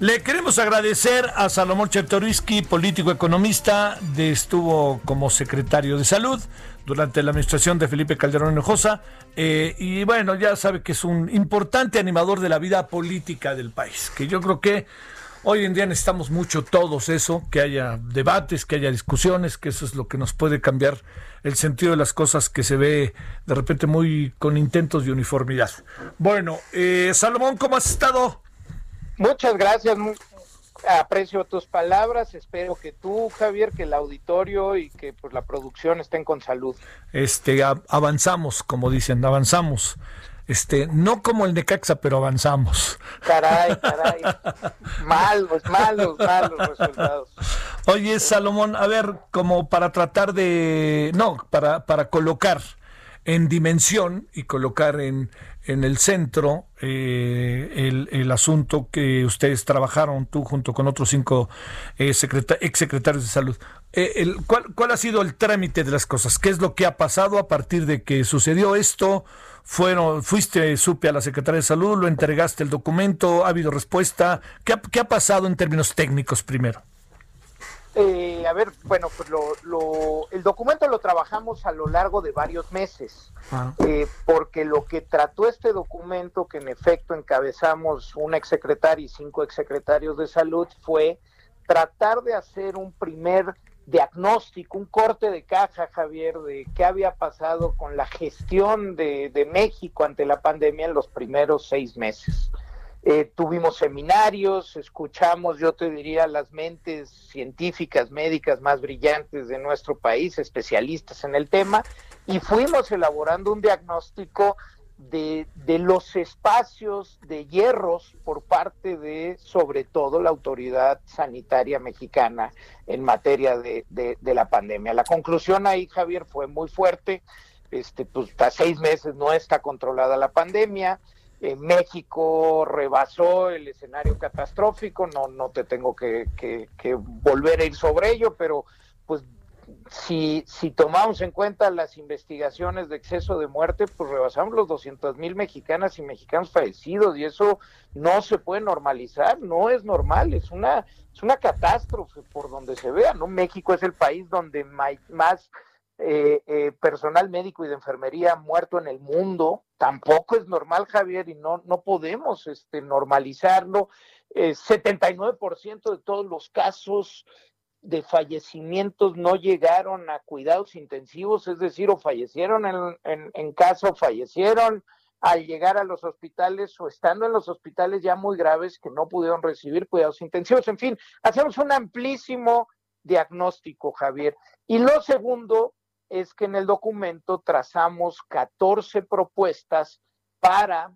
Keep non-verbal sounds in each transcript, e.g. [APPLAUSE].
Le queremos agradecer a Salomón Chertoriski, político economista, de, estuvo como secretario de Salud durante la administración de Felipe Calderón Hinojosa. eh, y bueno, ya sabe que es un importante animador de la vida política del país, que yo creo que hoy en día necesitamos mucho todos eso, que haya debates, que haya discusiones, que eso es lo que nos puede cambiar el sentido de las cosas que se ve de repente muy con intentos de uniformidad. Bueno, eh, Salomón, ¿cómo has estado? Muchas gracias, aprecio tus palabras, espero que tú, Javier, que el auditorio y que pues, la producción estén con salud. Este, avanzamos, como dicen, avanzamos. Este, no como el Necaxa, pero avanzamos. Caray, [LAUGHS] caray, malos, malos, malos resultados. Oye, Salomón, a ver, como para tratar de, no, para, para colocar en dimensión y colocar en, en el centro eh, el, el asunto que ustedes trabajaron, tú junto con otros cinco eh, secreta- exsecretarios de salud. Eh, el, ¿cuál, ¿Cuál ha sido el trámite de las cosas? ¿Qué es lo que ha pasado a partir de que sucedió esto? Fueron, fuiste, supe a la Secretaría de Salud, lo entregaste el documento, ha habido respuesta. ¿Qué qué ha pasado en términos técnicos primero? Eh, a ver, bueno, pues lo, lo- el documento lo trabajamos a lo largo de varios meses, Ah. eh, porque lo que trató este documento, que en efecto encabezamos un exsecretario y cinco exsecretarios de salud, fue tratar de hacer un primer diagnóstico, un corte de caja, Javier, de qué había pasado con la gestión de, de México ante la pandemia en los primeros seis meses. Eh, tuvimos seminarios, escuchamos, yo te diría, las mentes científicas, médicas más brillantes de nuestro país, especialistas en el tema, y fuimos elaborando un diagnóstico de, de los espacios de hierros por parte de, sobre todo, la autoridad sanitaria mexicana en materia de, de- de la pandemia. La conclusión ahí, Javier, fue muy fuerte. Este, pues, hasta seis meses no está controlada la pandemia. Eh, México rebasó el escenario catastrófico, no, no te tengo que, que- volver a ir sobre ello, pero pues si, tomamos en cuenta las investigaciones de exceso de muerte, pues rebasamos los 200 mil mexicanas y mexicanos fallecidos y eso no se puede normalizar, no es normal, es una, es una catástrofe por donde se vea, ¿no? México es el país donde más eh, eh, personal médico y de enfermería muerto en el mundo, tampoco es normal, Javier, y no, no podemos este, normalizarlo. Eh, 79% de todos los casos de fallecimientos no llegaron a cuidados intensivos, es decir, o fallecieron en, en, en casa o fallecieron al llegar a los hospitales o estando en los hospitales ya muy graves que no pudieron recibir cuidados intensivos. En fin, hacemos un amplísimo diagnóstico, Javier. Y lo segundo es que en el documento trazamos 14 propuestas para,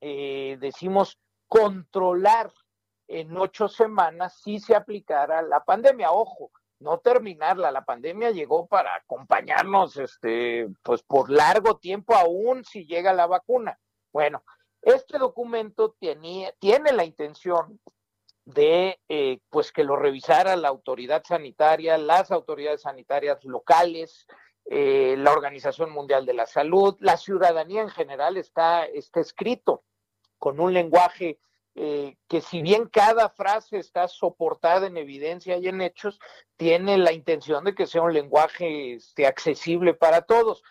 eh, decimos, controlar en ocho semanas si se aplicara la pandemia. Ojo, no terminarla. La pandemia llegó para acompañarnos, este, pues por largo tiempo, aún si llega la vacuna. Bueno, este documento tiene la intención de eh, pues que lo revisara la autoridad sanitaria, las autoridades sanitarias locales, eh, la Organización Mundial de la Salud, la ciudadanía en general está, está escrito con un lenguaje eh, que si bien cada frase está soportada en evidencia y en hechos, tiene la intención de que sea un lenguaje este, accesible para todos.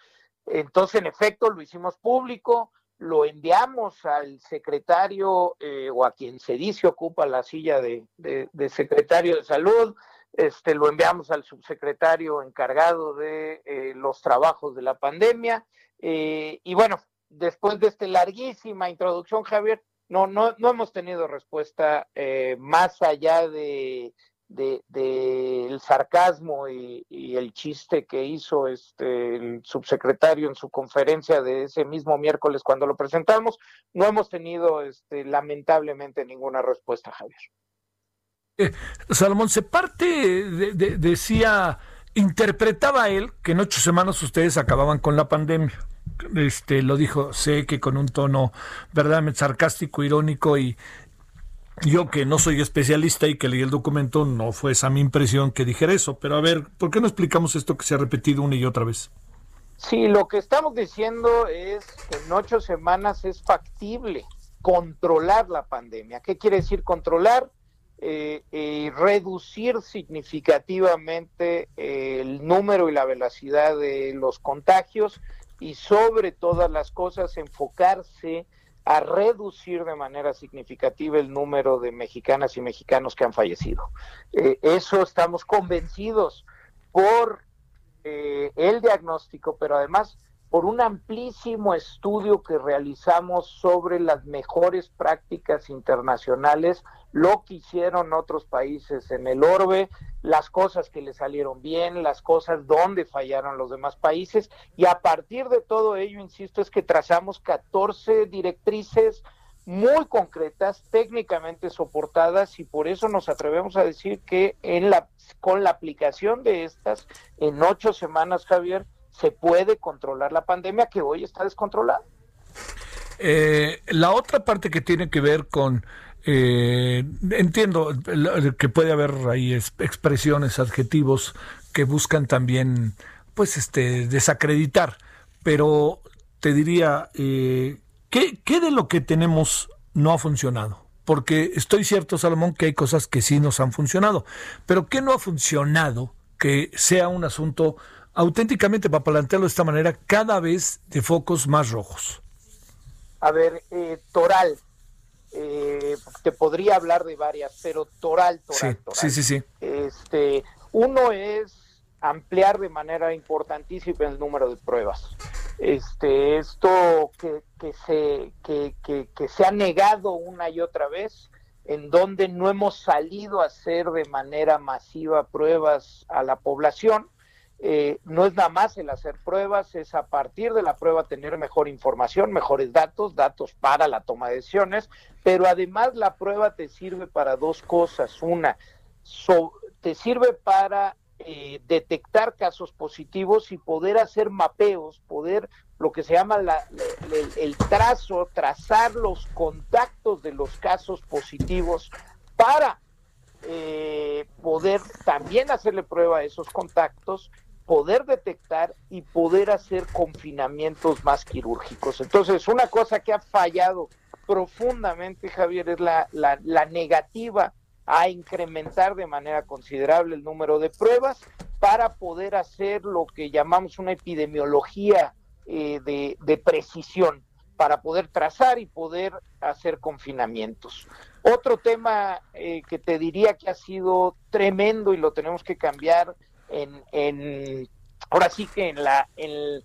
Entonces, en efecto, lo hicimos público, lo enviamos al secretario eh, o a quien se dice ocupa la silla de, de, secretario de salud, este, lo enviamos al subsecretario encargado de eh, los trabajos de la pandemia. Eh, y bueno, después de esta larguísima introducción, Javier, no, no, no hemos tenido respuesta más allá de, del sarcasmo y, el chiste que hizo este el subsecretario en su conferencia de ese mismo miércoles cuando lo presentamos, no hemos tenido este, lamentablemente ninguna respuesta, Javier. Eh, Salomón, se parte, decía, interpretaba él que en ocho semanas ustedes acababan con la pandemia. Este, lo dijo, sé que con un tono verdaderamente sarcástico, irónico y, yo que no soy especialista y que leí el documento, no fue esa mi impresión que dijera eso. Pero a ver, ¿por qué no explicamos esto que se ha repetido una y otra vez? Sí, lo que estamos diciendo es que en ocho semanas es factible controlar la pandemia. ¿Qué quiere decir controlar? Eh, eh, reducir significativamente el número y la velocidad de los contagios y sobre todas las cosas enfocarse a reducir de manera significativa el número de mexicanas y mexicanos que han fallecido. Eh, eso estamos convencidos por eh, el diagnóstico, pero además por un amplísimo estudio que realizamos sobre las mejores prácticas internacionales, lo que hicieron otros países en el orbe, las cosas que le salieron bien, las cosas donde fallaron los demás países, y a partir de todo ello, insisto, es que trazamos 14 directrices muy concretas, técnicamente soportadas, y por eso nos atrevemos a decir que en la, con la aplicación de estas, en ocho semanas, Javier, se puede controlar la pandemia que hoy está descontrolada. Eh, la otra parte que tiene que ver con eh, entiendo que puede haber ahí expresiones, adjetivos que buscan también, pues, este, desacreditar, pero te diría, eh, ¿qué, ¿qué de lo que tenemos no ha funcionado? Porque estoy cierto, Salomón, que hay cosas que sí nos han funcionado, pero ¿qué no ha funcionado que sea un asunto auténticamente, para plantearlo de esta manera, cada vez de focos más rojos? A ver, eh, Toral, eh, te podría hablar de varias, pero Toral, Toral, sí, Sí, sí, sí. Este, uno es ampliar de manera importantísima el número de pruebas. Este, esto que, que se, que, que, que se ha negado una y otra vez, en donde no hemos salido a hacer de manera masiva pruebas a la población, eh, no es nada más el hacer pruebas, es a partir de la prueba tener mejor información, mejores datos, datos para la toma de decisiones, pero además la prueba te sirve para dos cosas. Una, te sirve para eh, detectar casos positivos y poder hacer mapeos, poder lo que se llama el, trazo, trazar los contactos de los casos positivos para eh, poder también hacerle prueba a esos contactos poder detectar y poder hacer confinamientos más quirúrgicos. Entonces, una cosa que ha fallado profundamente, Javier, es la, negativa a incrementar de manera considerable el número de pruebas para poder hacer lo que llamamos una epidemiología eh, de, de, precisión, para poder trazar y poder hacer confinamientos. Otro tema eh, que te diría que ha sido tremendo y lo tenemos que cambiar en, ahora sí que en la, en,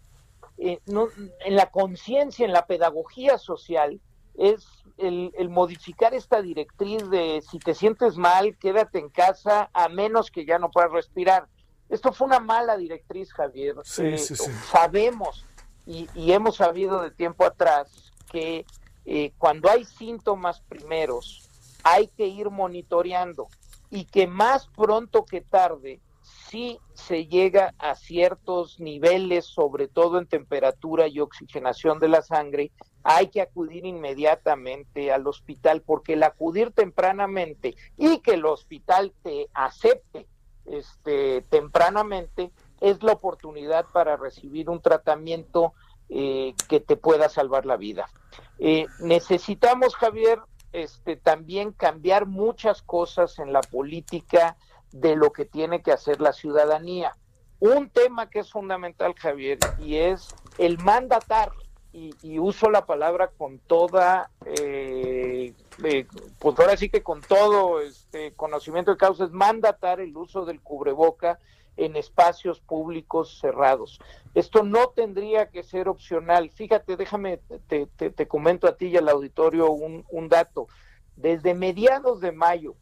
en, la conciencia, en la pedagogía social, es el, modificar esta directriz de si te sientes mal, quédate en casa a menos que ya no puedas respirar. Esto fue una mala directriz, Javier. Eh, sabemos y, hemos sabido de tiempo atrás que eh, cuando hay síntomas primeros, hay que ir monitoreando y que más pronto que tarde si se llega a ciertos niveles, sobre todo en temperatura y oxigenación de la sangre, hay que acudir inmediatamente al hospital, porque el acudir tempranamente y que el hospital te acepte este, tempranamente es la oportunidad para recibir un tratamiento eh, que te pueda salvar la vida. Eh, necesitamos, Javier, este, también cambiar muchas cosas en la política de lo que tiene que hacer la ciudadanía. Un tema que es fundamental, Javier, y es el mandatar, y, uso la palabra con toda, eh, eh, pues ahora sí que con todo este conocimiento de causa, es mandatar el uso del cubreboca en espacios públicos cerrados. Esto no tendría que ser opcional. Fíjate, déjame, te, te comento a ti y al auditorio un, un dato. Desde mediados de mayo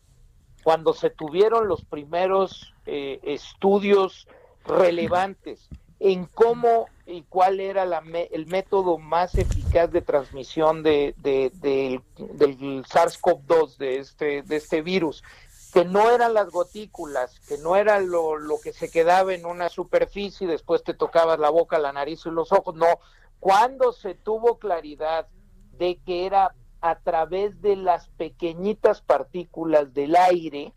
cuando se tuvieron los primeros eh, estudios relevantes en cómo y cuál era la el método más eficaz de transmisión de, del SARS-CoV-2, de este, de este virus, que no eran las gotículas, que no era lo, lo que se quedaba en una superficie y después te tocabas la boca, la nariz y los ojos, no, cuando se tuvo claridad de que era a través de las pequeñitas partículas del aire,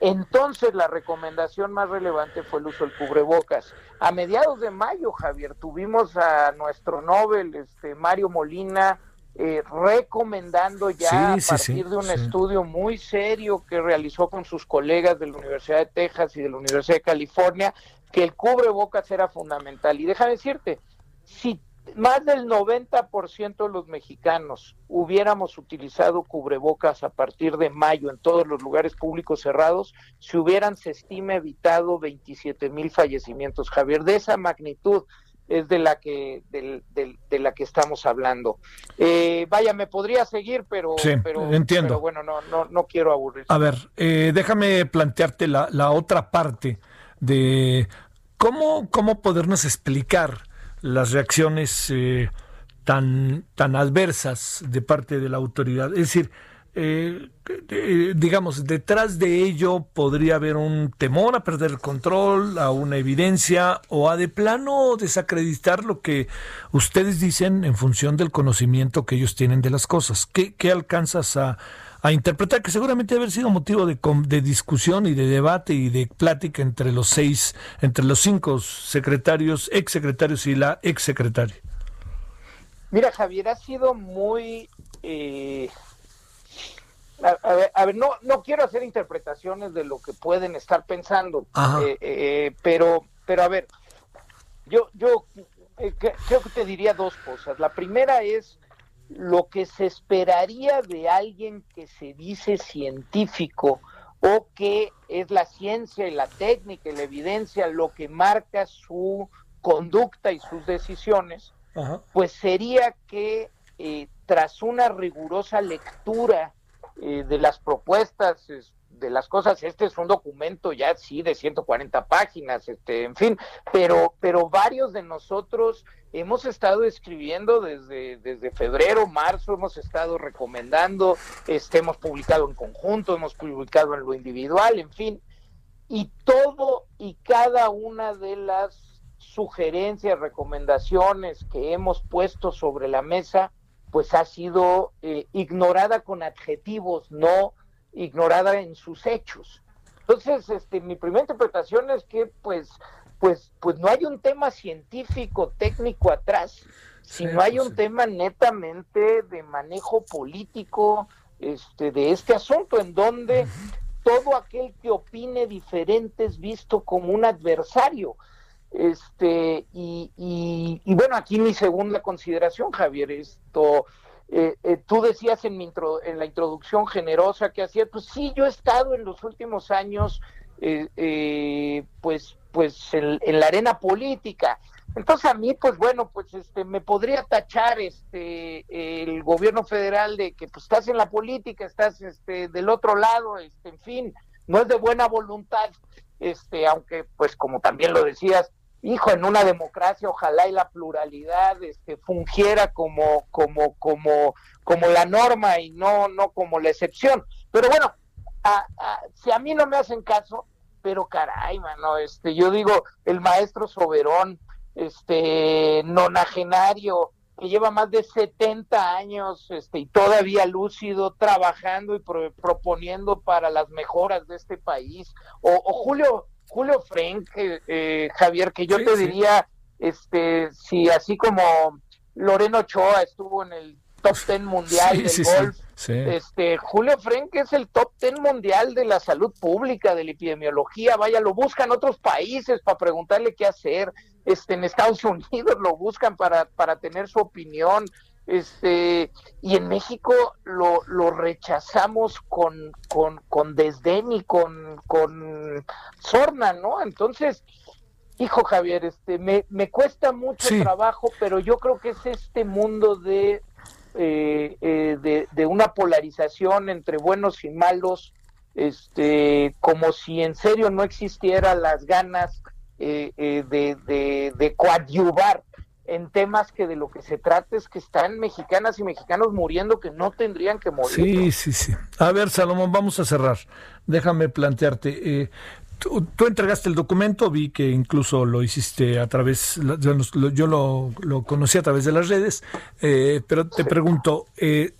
entonces la recomendación más relevante fue el uso del cubrebocas. A mediados de mayo, Javier, tuvimos a nuestro Nobel, este Mario Molina, eh, recomendando ya a partir de un estudio muy serio que realizó con sus colegas de la Universidad de Texas y de la Universidad de California, que el cubrebocas era fundamental. Y déjame decirte, si más del 90% de los mexicanos hubiéramos utilizado cubrebocas a partir de mayo en todos los lugares públicos cerrados, se hubieran, se estima, evitado 27 mil fallecimientos. Javier, de esa magnitud es de la que de, la que estamos hablando. Eh, vaya, me podría seguir, pero, pero entiendo. bueno, no, no, no quiero aburrir. A ver, eh, déjame plantearte la, la otra parte de cómo, cómo podernos explicar las reacciones eh, tan, tan adversas de parte de la autoridad. Es decir, eh, eh, digamos, detrás de ello podría haber un temor a perder el control, a una evidencia o a de plano desacreditar lo que ustedes dicen en función del conocimiento que ellos tienen de las cosas. ¿Qué, qué alcanzas a, a interpretar que seguramente debe haber sido motivo de, de, discusión y de debate y de plática entre los seis, entre los cinco secretarios, exsecretarios y la exsecretaria. Mira, Javier, ha sido muy... Eh, a, ver, no, no quiero hacer interpretaciones de lo que pueden estar pensando, eh, eh, pero, pero a ver, yo, yo creo que te diría dos cosas. La primera es lo que se esperaría de alguien que se dice científico o que es la ciencia y la técnica y la evidencia lo que marca su conducta y sus decisiones, pues sería que eh, tras una rigurosa lectura eh, de las propuestas de las cosas, este es un documento ya sí de 140 páginas, este, en fin, pero, pero varios de nosotros hemos estado escribiendo desde, desde febrero, marzo, hemos estado recomendando, este, hemos publicado en conjunto, hemos publicado en lo individual, en fin, y todo y cada una de las sugerencias, recomendaciones que hemos puesto sobre la mesa, pues ha sido eh, ignorada con adjetivos, no ignorada en sus hechos. Entonces, este, mi primera interpretación es que, pues, pues, pues no hay un tema científico, técnico atrás, sino hay pues un tema netamente de manejo político este, de este asunto, en donde todo aquel que opine diferente es visto como un adversario. Este, y, y bueno, aquí mi segunda consideración, Javier, esto, eh, eh, tú decías en, mi en la introducción generosa que hacía, pues sí, yo he estado en los últimos años, eh, pues, pues en, la arena política. Entonces a mí, pues bueno, pues este, me podría tachar este el gobierno federal de que pues estás en la política, estás este del otro lado, este, en fin, no es de buena voluntad, este, aunque pues como también lo decías, hijo, en una democracia ojalá y la pluralidad este, fungiera como, como, como, como la norma y no, no como la excepción. Pero bueno, si a mí no me hacen caso, pero caray, mano, este, yo digo, el maestro Soberón, este, nonagenario, que lleva más de 70 años este, y todavía lúcido, trabajando y proponiendo para las mejoras de este país, o Julio Julio Frank, eh, eh, Javier, que yo te diría, este, si así como Loreno Ochoa estuvo en el top ten [LAUGHS] mundial del golf, este, Julio Frank es el top ten mundial de la salud pública, de la epidemiología, vaya, lo buscan otros países para preguntarle qué hacer, este, en Estados [LAUGHS] Unidos lo buscan para, para tener su opinión, este y en México lo, lo rechazamos con, con, con, desdén y con, con sorna, ¿no? Entonces, hijo Javier, este me, me cuesta mucho trabajo, pero yo creo que es este mundo de, eh, eh, de, de, una polarización entre buenos y malos, este, como si en serio no existiera las ganas eh, eh, de, de, coadyuvar en temas que de lo que se trata es que están mexicanas y mexicanos muriendo que no tendrían que morir. Sí, sí, sí. A ver, Salomón, vamos a cerrar. Déjame plantearte. Eh, tú, entregaste el documento, vi que incluso lo hiciste a través, yo lo, lo conocí a través de las redes, pero te pregunto,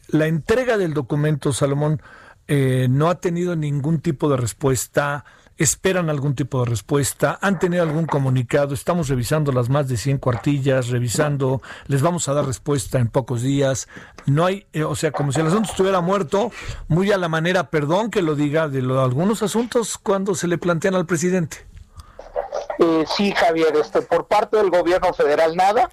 la entrega del documento, Salomón, eh, no ha tenido ningún tipo de respuesta, esperan algún tipo de respuesta, han tenido algún comunicado, estamos revisando las más de 100 cuartillas, revisando, les vamos a dar respuesta en pocos días. No hay, eh, o sea, como si el asunto estuviera muerto, muy a la manera, perdón que lo diga, de algunos asuntos cuando se le plantean al presidente. Eh, sí, Javier, este, por parte del gobierno federal nada.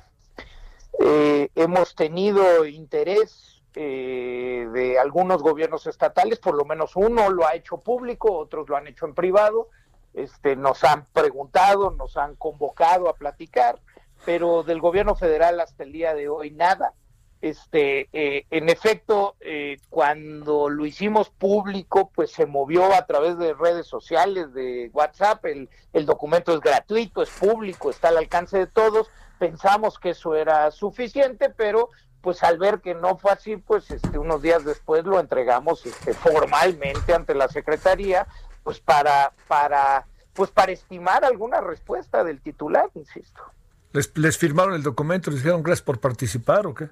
hemos tenido interés eh, de algunos gobiernos estatales, por lo menos uno lo ha hecho público, otros lo han hecho en privado, este, nos han preguntado, nos han convocado a platicar, pero del gobierno federal hasta el día de hoy nada. Este, eh, en efecto, eh, cuando lo hicimos público, pues se movió a través de redes sociales, de WhatsApp, el, el documento es gratuito, es público, está al alcance de todos, pensamos que eso era suficiente, pero pues al ver que no fue así, pues este, unos días después lo entregamos este, formalmente ante la Secretaría, pues para, para, pues para estimar alguna respuesta del titular, insisto. ¿Les, les firmaron el documento? ¿Les dijeron gracias por participar o qué?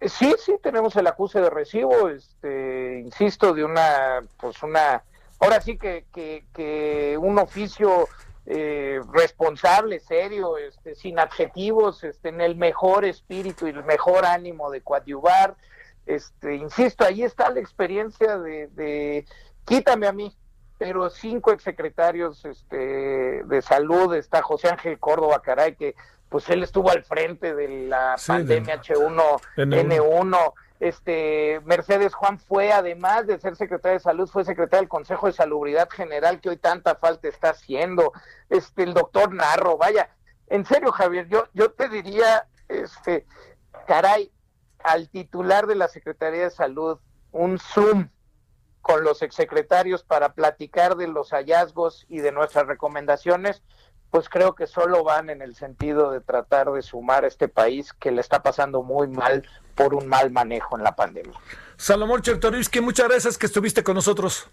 Eh, sí, sí, tenemos el acuse de recibo, este, insisto, de una, pues una, ahora sí que, que, que un oficio eh, responsable, serio, este, sin adjetivos, este, en el mejor espíritu y el mejor ánimo de coadyuvar. Este, insisto, ahí está la experiencia de, quítame a mí, pero cinco exsecretarios este, de salud, está José Ángel Córdoba, caray, que pues él estuvo al frente de la pandemia H1N1, este Mercedes Juan fue, además de ser secretaria de salud, fue secretaria del Consejo de Salubridad General, que hoy tanta falta está haciendo. Este, el doctor Narro, vaya, en serio, Javier, yo, yo te diría, este, caray, al titular de la Secretaría de Salud, un Zoom con los exsecretarios para platicar de los hallazgos y de nuestras recomendaciones, pues creo que solo van en el sentido de tratar de sumar a este país que le está pasando muy mal por un mal manejo en la pandemia. Salomón Chertorivsky, muchas gracias que estuviste con nosotros.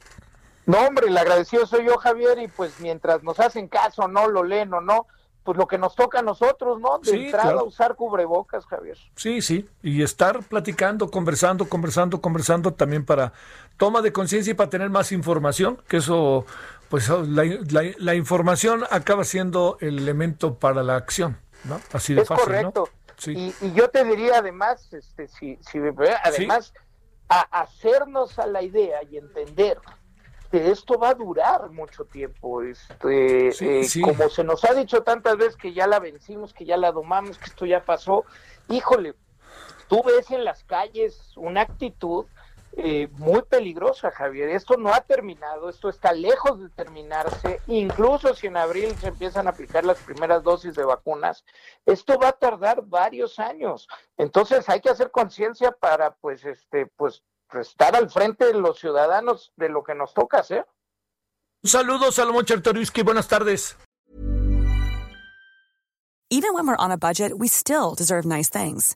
No, hombre, el agradecido soy yo, Javier, y pues mientras nos hacen caso, no lo leen o no, pues lo que nos toca a nosotros, ¿no? De entrada usar cubrebocas, Javier. Sí, sí, y estar platicando, conversando, conversando, conversando también para toma de conciencia y para tener más información, que eso pues oh, la, información acaba siendo el elemento para la acción, ¿no? Así de es correcto. Y, yo te diría además, este, si, si además, a hacernos a la idea y entender que esto va a durar mucho tiempo, este, eh, como se nos ha dicho tantas veces que ya la vencimos, que ya la domamos, que esto ya pasó, híjole, tú ves en las calles una actitud eh, muy peligrosa, Javier. Esto no ha terminado, esto está lejos de terminarse. Incluso si en abril se empiezan a aplicar las primeras dosis de vacunas, esto va a tardar varios años. Entonces hay que hacer conciencia para, pues, este, pues, estar al frente de los ciudadanos de lo que nos toca hacer. Un saludo, Salomón Chertoriusky. Buenas tardes. Even when we're on a budget, we still deserve nice things.